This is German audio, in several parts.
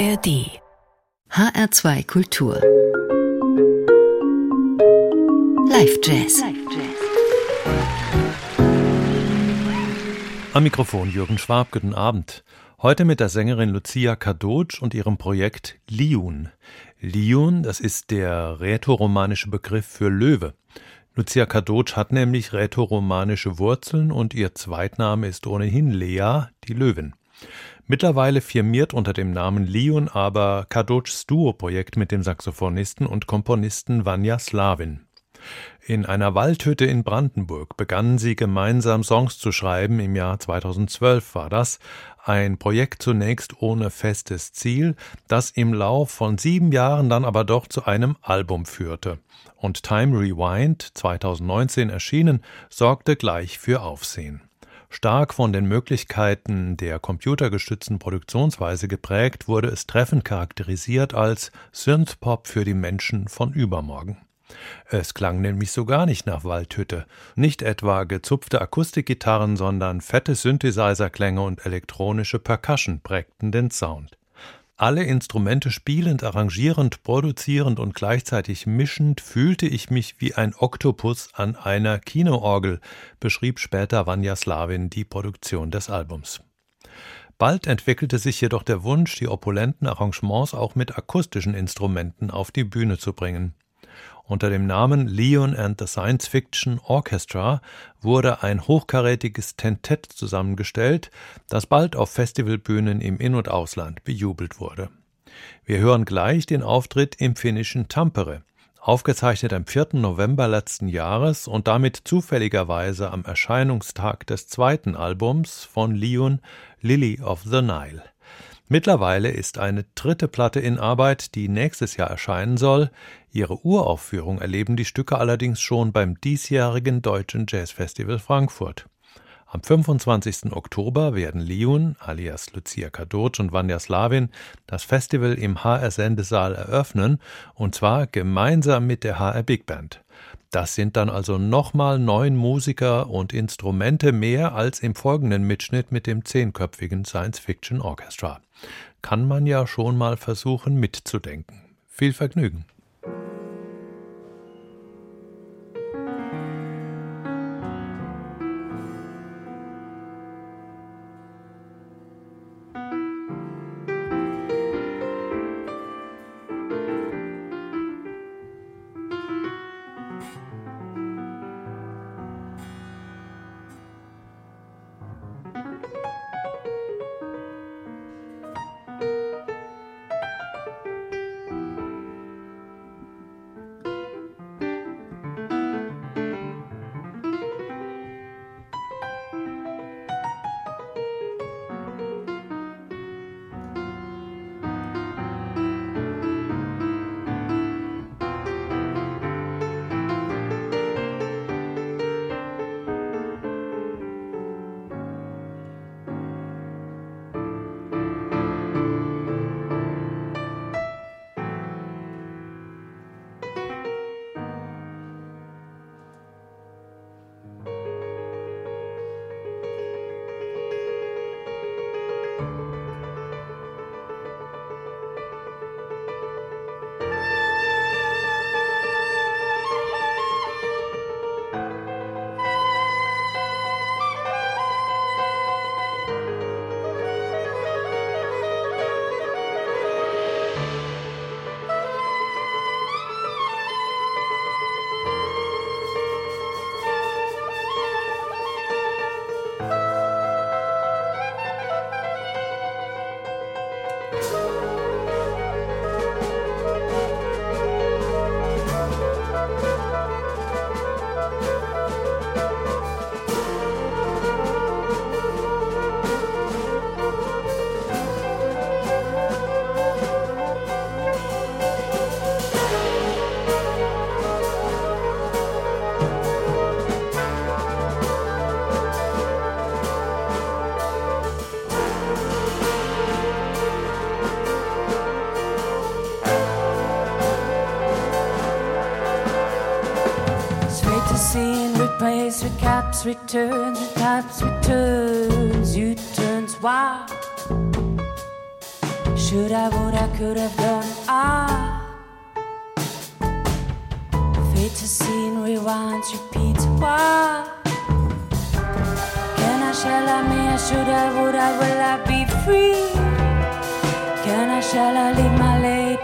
ARD HR2 Kultur Live Jazz Am Mikrofon Jürgen Schwab, guten Abend. Heute mit der Sängerin Lucia Kadocz und ihrem Projekt Liun. Liun, das ist der rätoromanische Begriff für Löwe. Lucia Kadocz hat nämlich rätoromanische Wurzeln und ihr Zweitname ist ohnehin Lea, die Löwin. Mittlerweile firmiert unter dem Namen Liun aber Kadoc's Duo-Projekt mit dem Saxophonisten und Komponisten Vanya Slavin. In einer Waldhütte in Brandenburg begannen sie gemeinsam Songs zu schreiben. Im Jahr 2012 war das. Ein Projekt zunächst ohne festes Ziel, das im Lauf von sieben Jahren dann aber doch zu einem Album führte. Und Time Rewind, 2019 erschienen, sorgte gleich für Aufsehen. Stark von den Möglichkeiten der computergestützten Produktionsweise geprägt, wurde es treffend charakterisiert als Synthpop für die Menschen von übermorgen. Es klang nämlich so gar nicht nach Waldhütte. Nicht etwa gezupfte Akustikgitarren, sondern fette Synthesizer-Klänge und elektronische Percussion prägten den Sound. Alle Instrumente spielend, arrangierend, produzierend und gleichzeitig mischend fühlte ich mich wie ein Oktopus an einer Kinoorgel, beschrieb später Vanya Slavin die Produktion des Albums. Bald entwickelte sich jedoch der Wunsch, die opulenten Arrangements auch mit akustischen Instrumenten auf die Bühne zu bringen. Unter dem Namen Leon and the Science Fiction Orchestra wurde ein hochkarätiges Tentett zusammengestellt, das bald auf Festivalbühnen im In- und Ausland bejubelt wurde. Wir hören gleich den Auftritt im finnischen Tampere, aufgezeichnet am 4. November letzten Jahres und damit zufälligerweise am Erscheinungstag des zweiten Albums von Leon Lily of the Nile. Mittlerweile ist eine dritte Platte in Arbeit, die nächstes Jahr erscheinen soll. Ihre Uraufführung erleben die Stücke allerdings schon beim diesjährigen Deutschen Jazzfestival Frankfurt. Am 25. Oktober werden Liun alias Lucia Kadocz und Vanya Slavin das Festival im HR Sendesaal eröffnen und zwar gemeinsam mit der HR Big Band. Das sind dann also nochmal neun Musiker und Instrumente mehr als im folgenden Mitschnitt mit dem zehnköpfigen Science-Fiction Orchestra. Kann man ja schon mal versuchen mitzudenken. Viel Vergnügen. taps returns, the taps returns, you turns wild. Should I, would I, could have done, ah. Fate to scene rewinds, repeats, why? Can I, shall I, may I, should I, would I, will I be free? Can I, shall I leave my lady?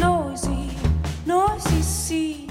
noisy, noisy sea.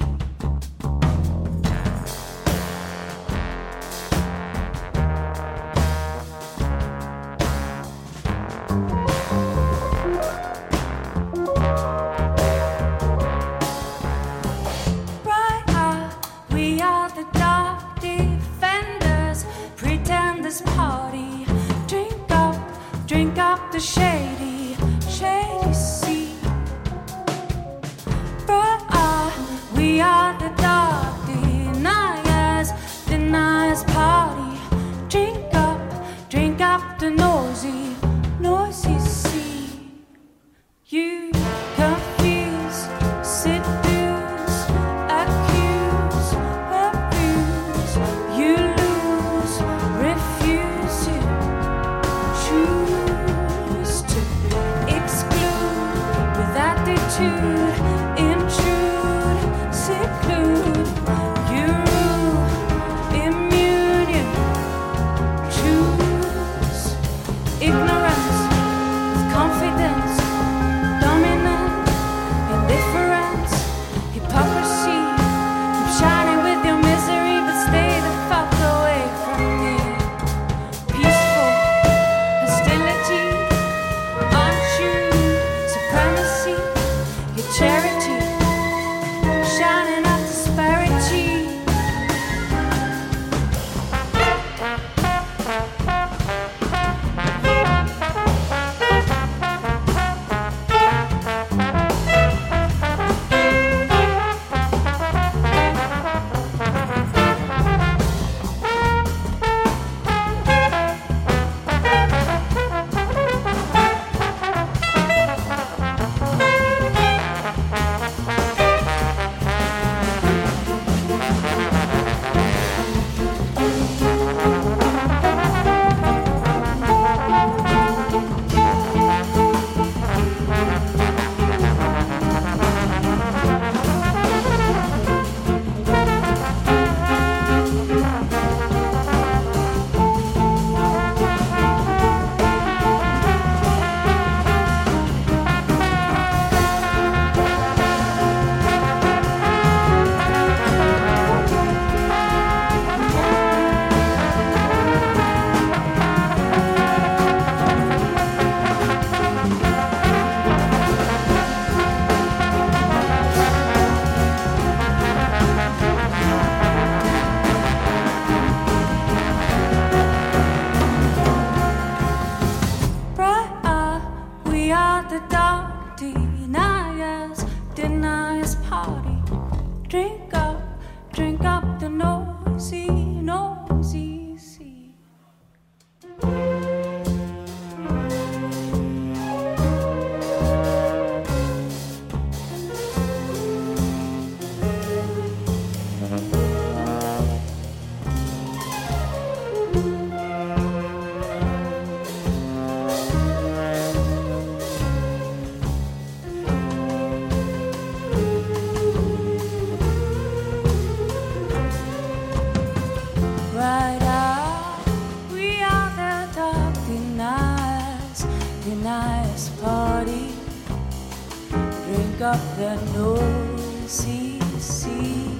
drink up their noisy sea.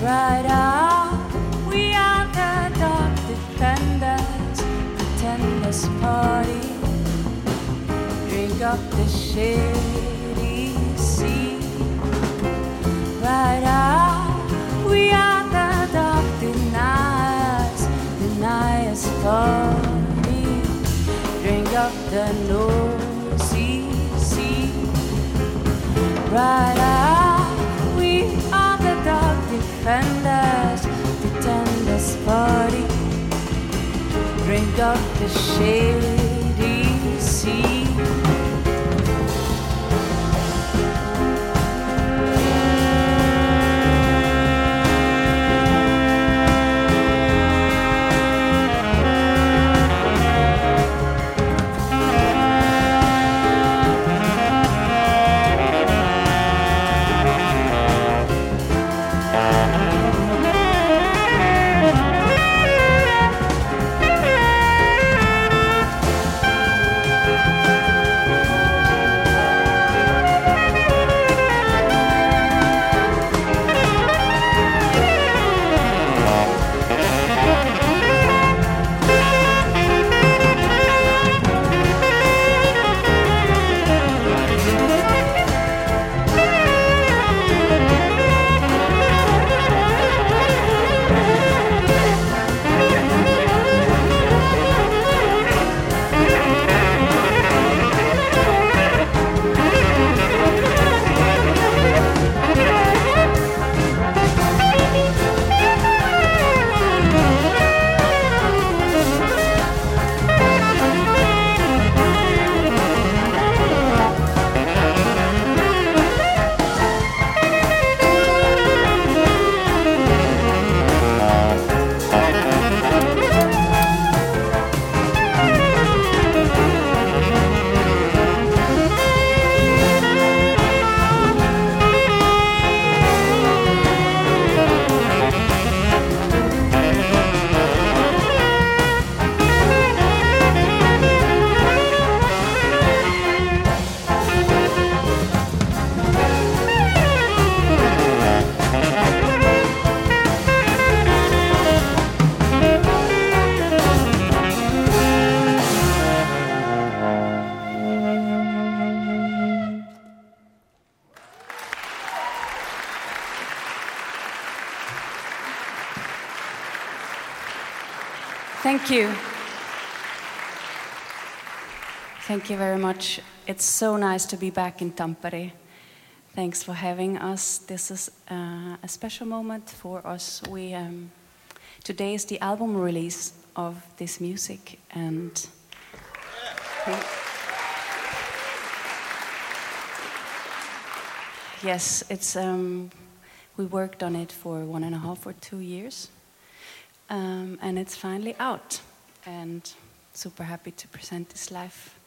Right out, we are the dark defenders, pretend this party. Drink up the shady sea. Right out, we are the dark deniers, deniers party. Drink up the nose. Right eye. We are the dog defenders, the tender spotty. Drink up the shady sea. Very much. It's so nice to be back in Tampere. Thanks for having us. This is uh, a special moment for us. We um, today is the album release of this music, and yes, it's um, we worked on it for one and a half or two years, um, and it's finally out. And super happy to present this live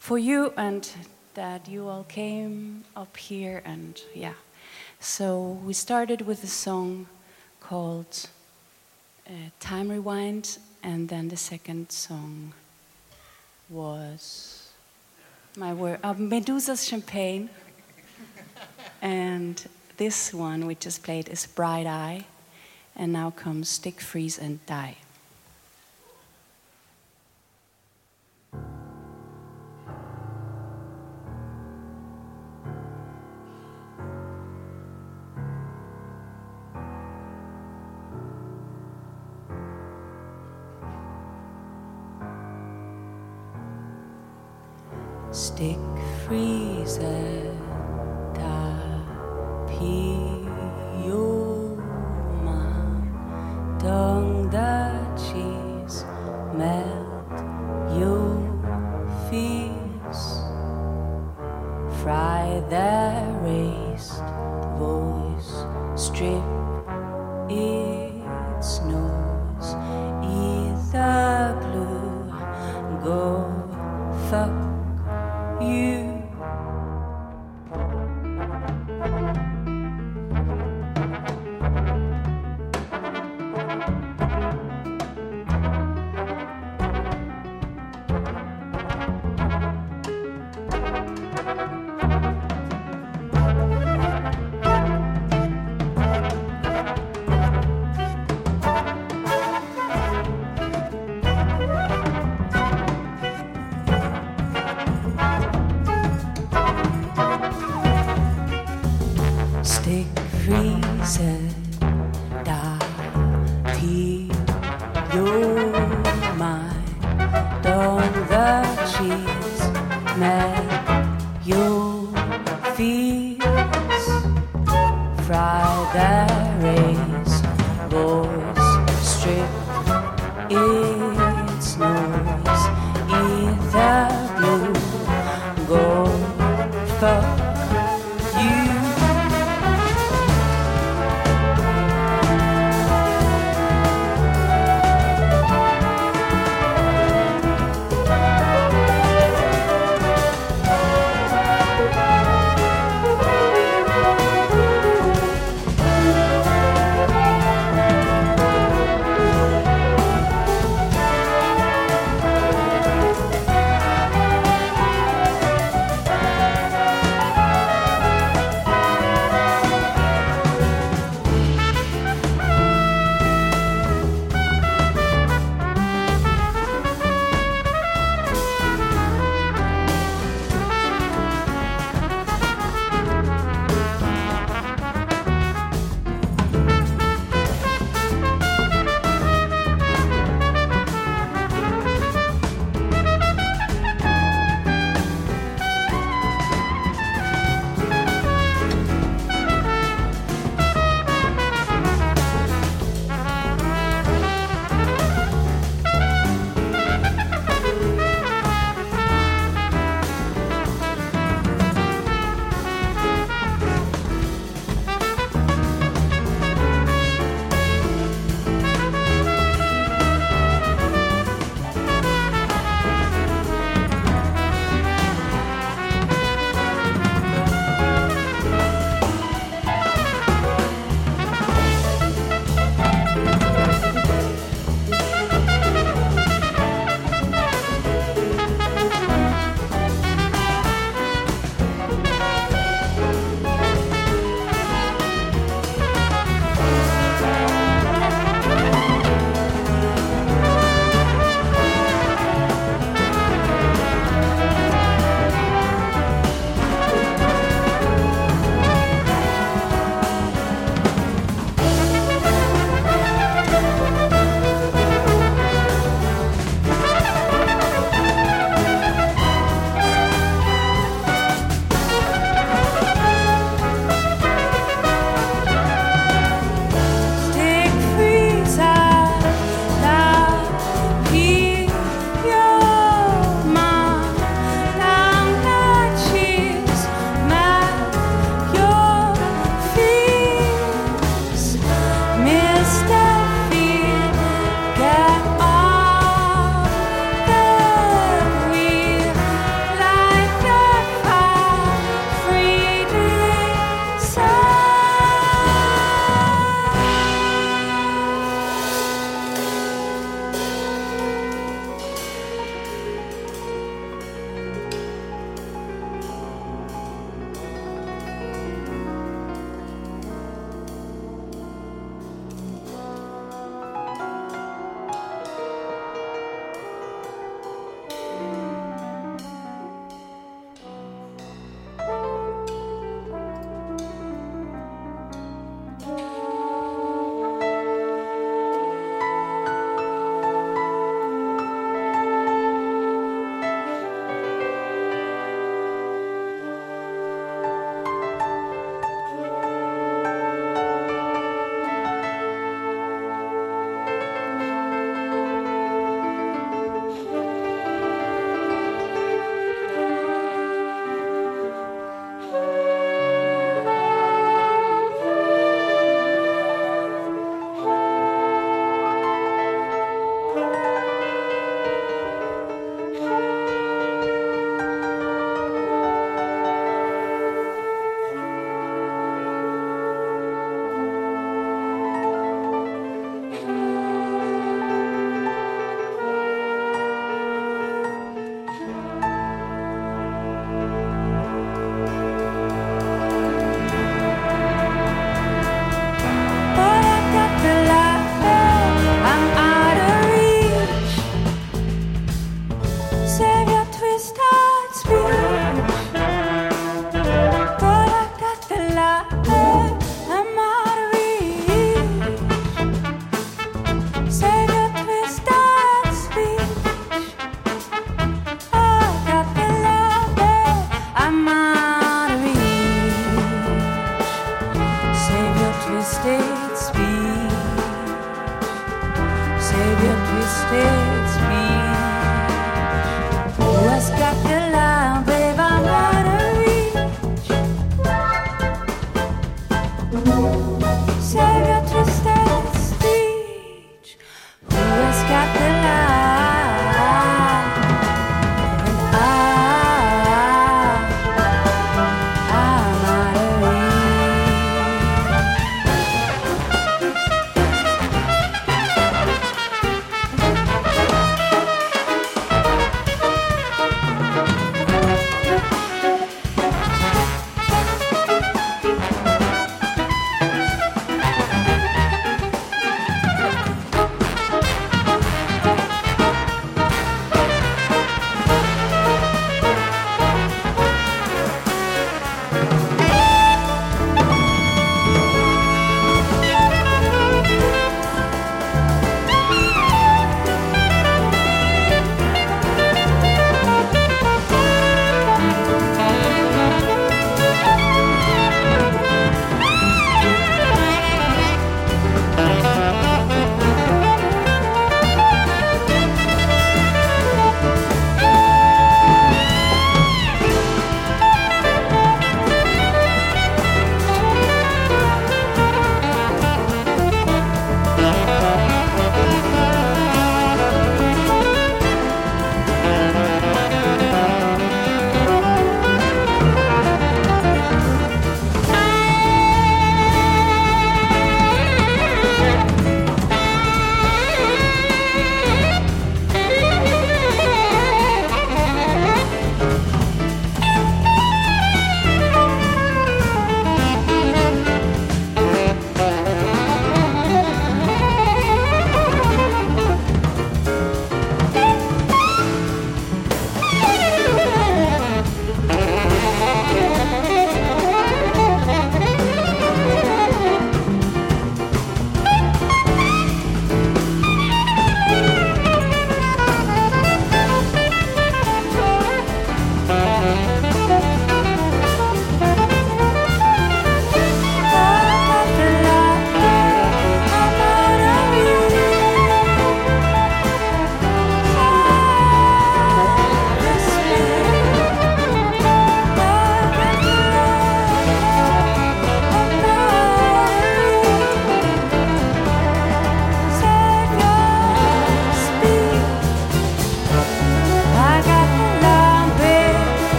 for you and that you all came up here and yeah. So we started with a song called uh, Time Rewind, and then the second song was my word, uh, Medusa's Champagne. and this one we just played is Bright Eye, and now comes Stick, Freeze, and Die. Straight Street.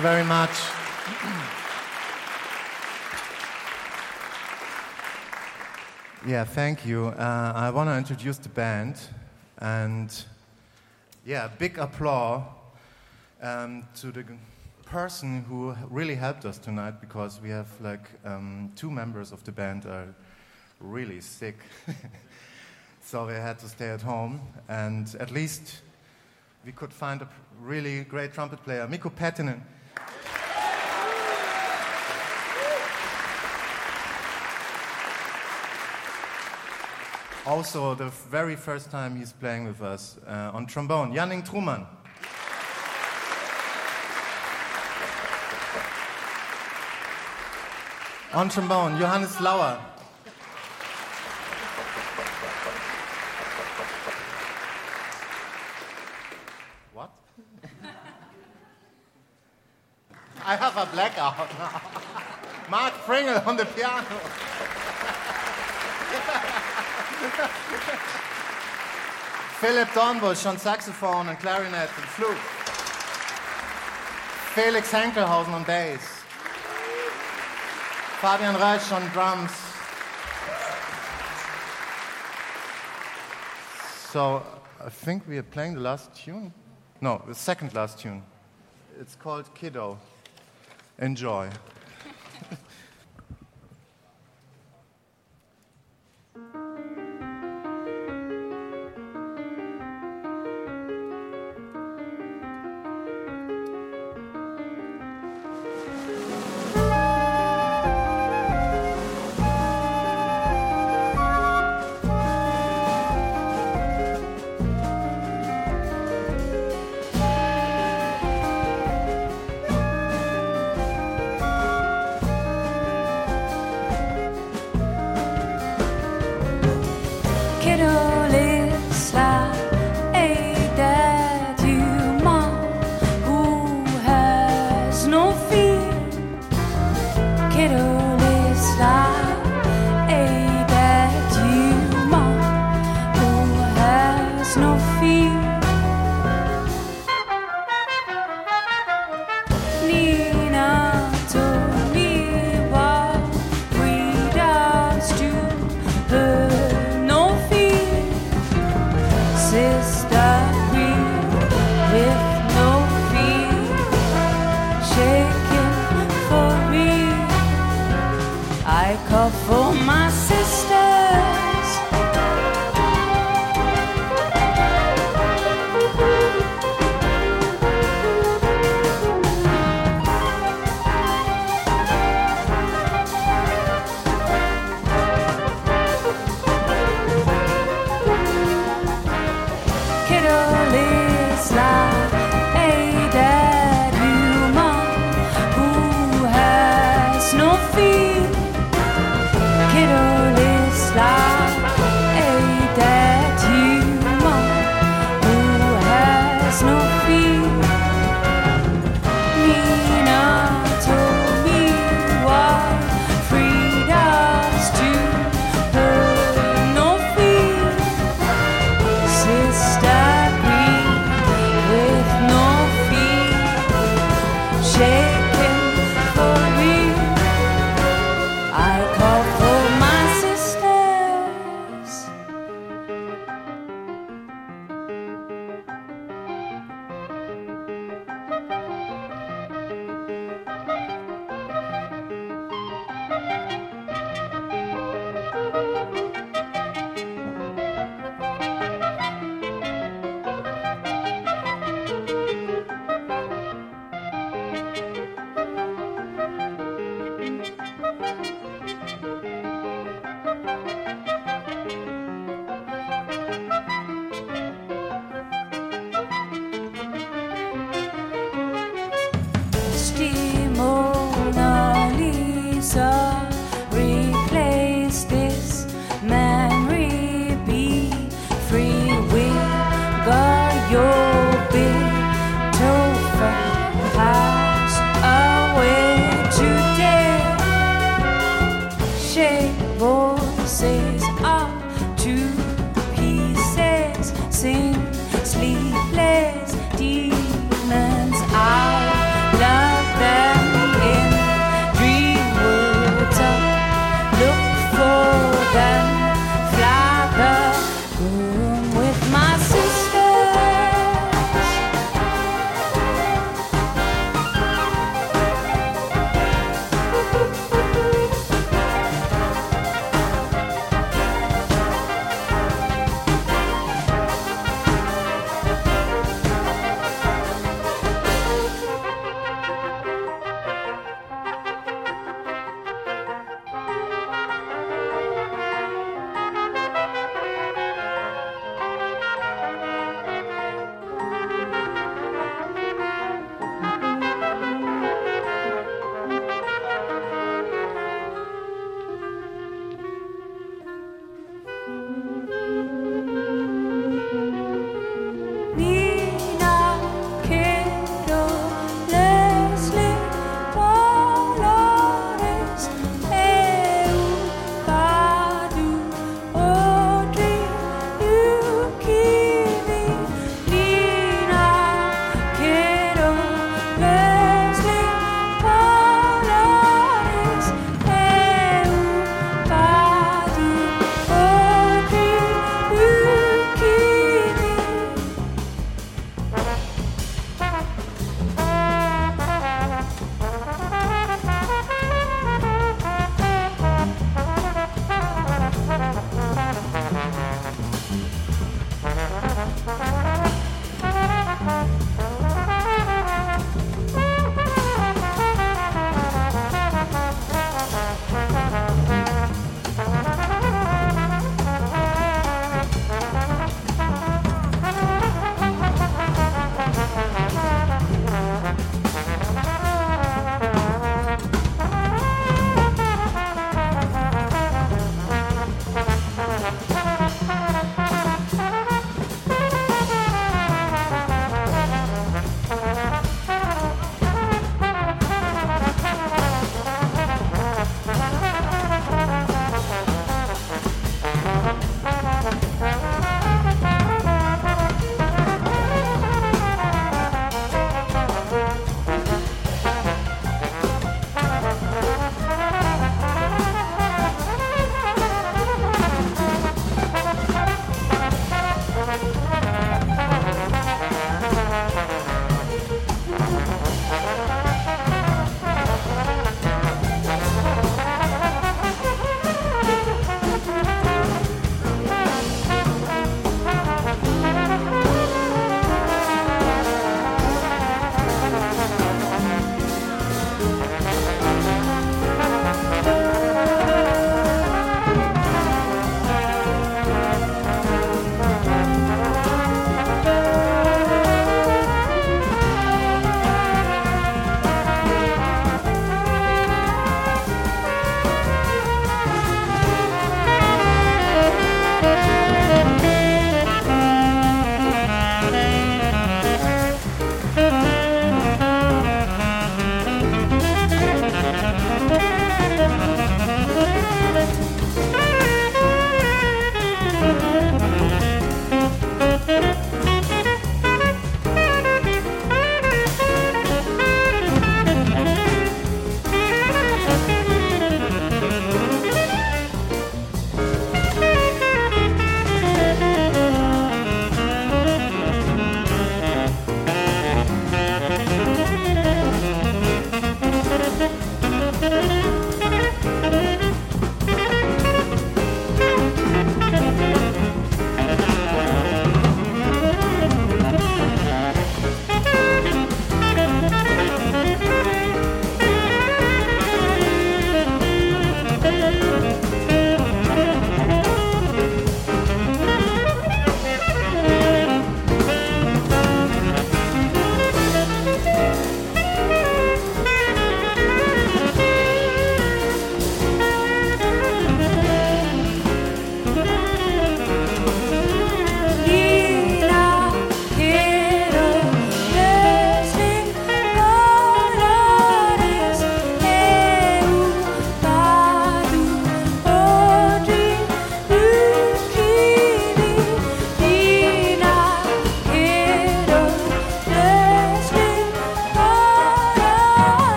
You very much. yeah, thank you. Uh, I want to introduce the band, and yeah, big applause um, to the person who really helped us tonight because we have like um, two members of the band are really sick, so they had to stay at home, and at least we could find a really great trumpet player, Mikko Pettinen. Also, the very first time he's playing with us uh, on trombone, Janning Truman. On trombone, Johannes Lauer. What? I have a blackout now. Mark Pringle on the piano. Philip Dornbusch on saxophone and clarinet and flute. Felix Henkelhausen on bass. Fabian Reich on drums. So I think we are playing the last tune. No, the second last tune. It's called Kiddo. Enjoy.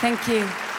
Thank you.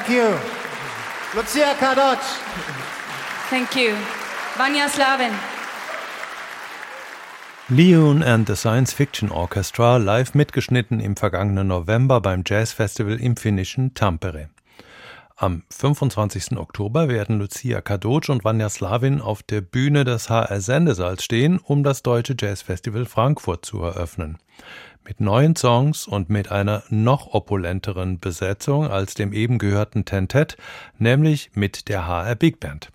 Thank you. Lucia Kadoc. Thank you. Vanya Slavin. Leon and the Science Fiction Orchestra live mitgeschnitten im vergangenen November beim Jazz Festival im finnischen Tampere. Am 25. Oktober werden Lucia Kadoc und Vanya Slavin auf der Bühne des HR Sendesaals stehen, um das Deutsche Jazz Festival Frankfurt zu eröffnen. Mit neuen Songs und mit einer noch opulenteren Besetzung als dem eben gehörten Tentett, nämlich mit der HR Big Band.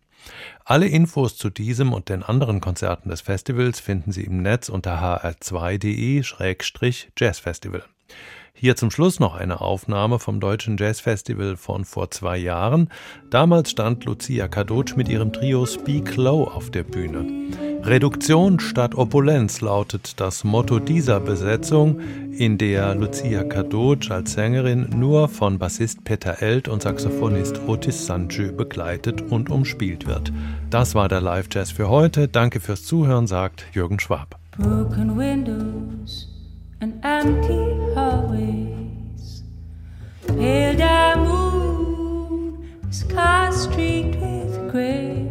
Alle Infos zu diesem und den anderen Konzerten des Festivals finden Sie im Netz unter hr2.de-jazzfestival. Hier zum Schluss noch eine Aufnahme vom Deutschen Jazzfestival von vor zwei Jahren. Damals stand Lucia Kadoc mit ihrem Trio Speak Low auf der Bühne. Reduktion statt Opulenz lautet das Motto dieser Besetzung, in der Lucia Kadoc als Sängerin nur von Bassist Peter Eld und Saxophonist Otis Sanjö begleitet und umspielt wird. Das war der Live Jazz für heute. Danke fürs Zuhören, sagt Jürgen Schwab. Broken windows and empty hallways. Pale dark moon, sky streaked with gray.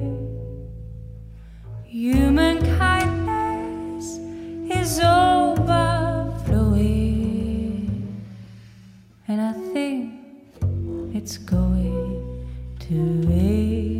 Human kindness is overflowing, and I think it's going to rain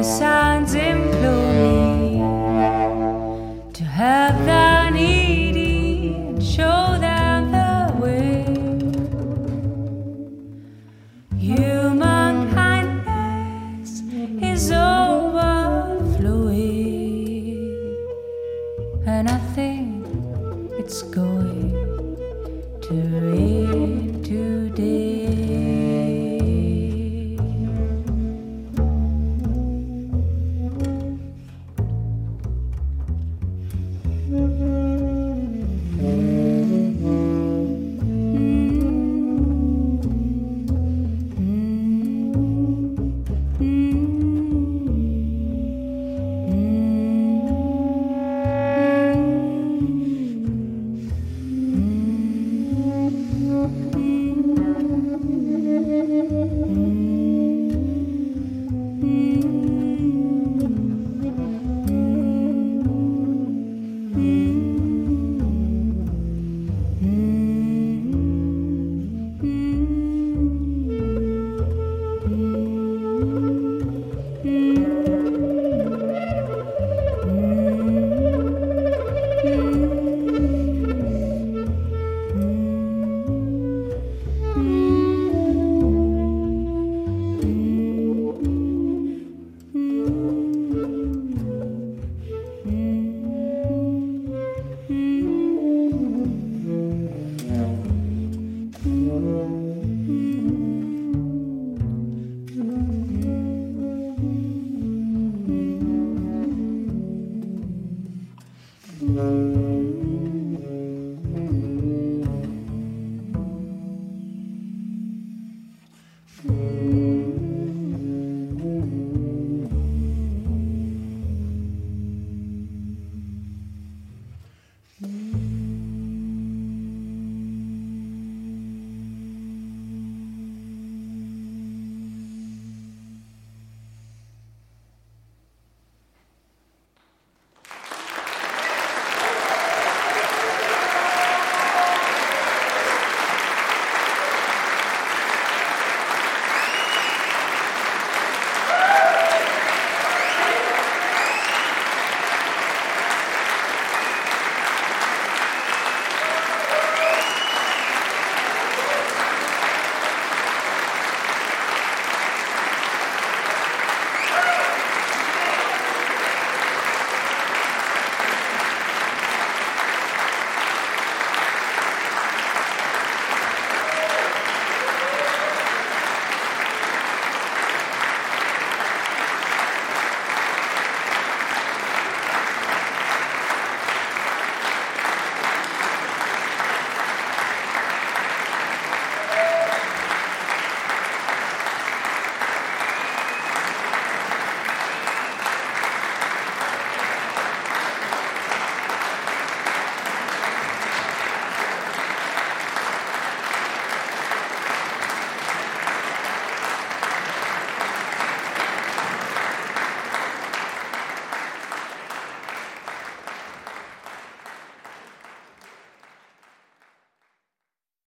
the signs implore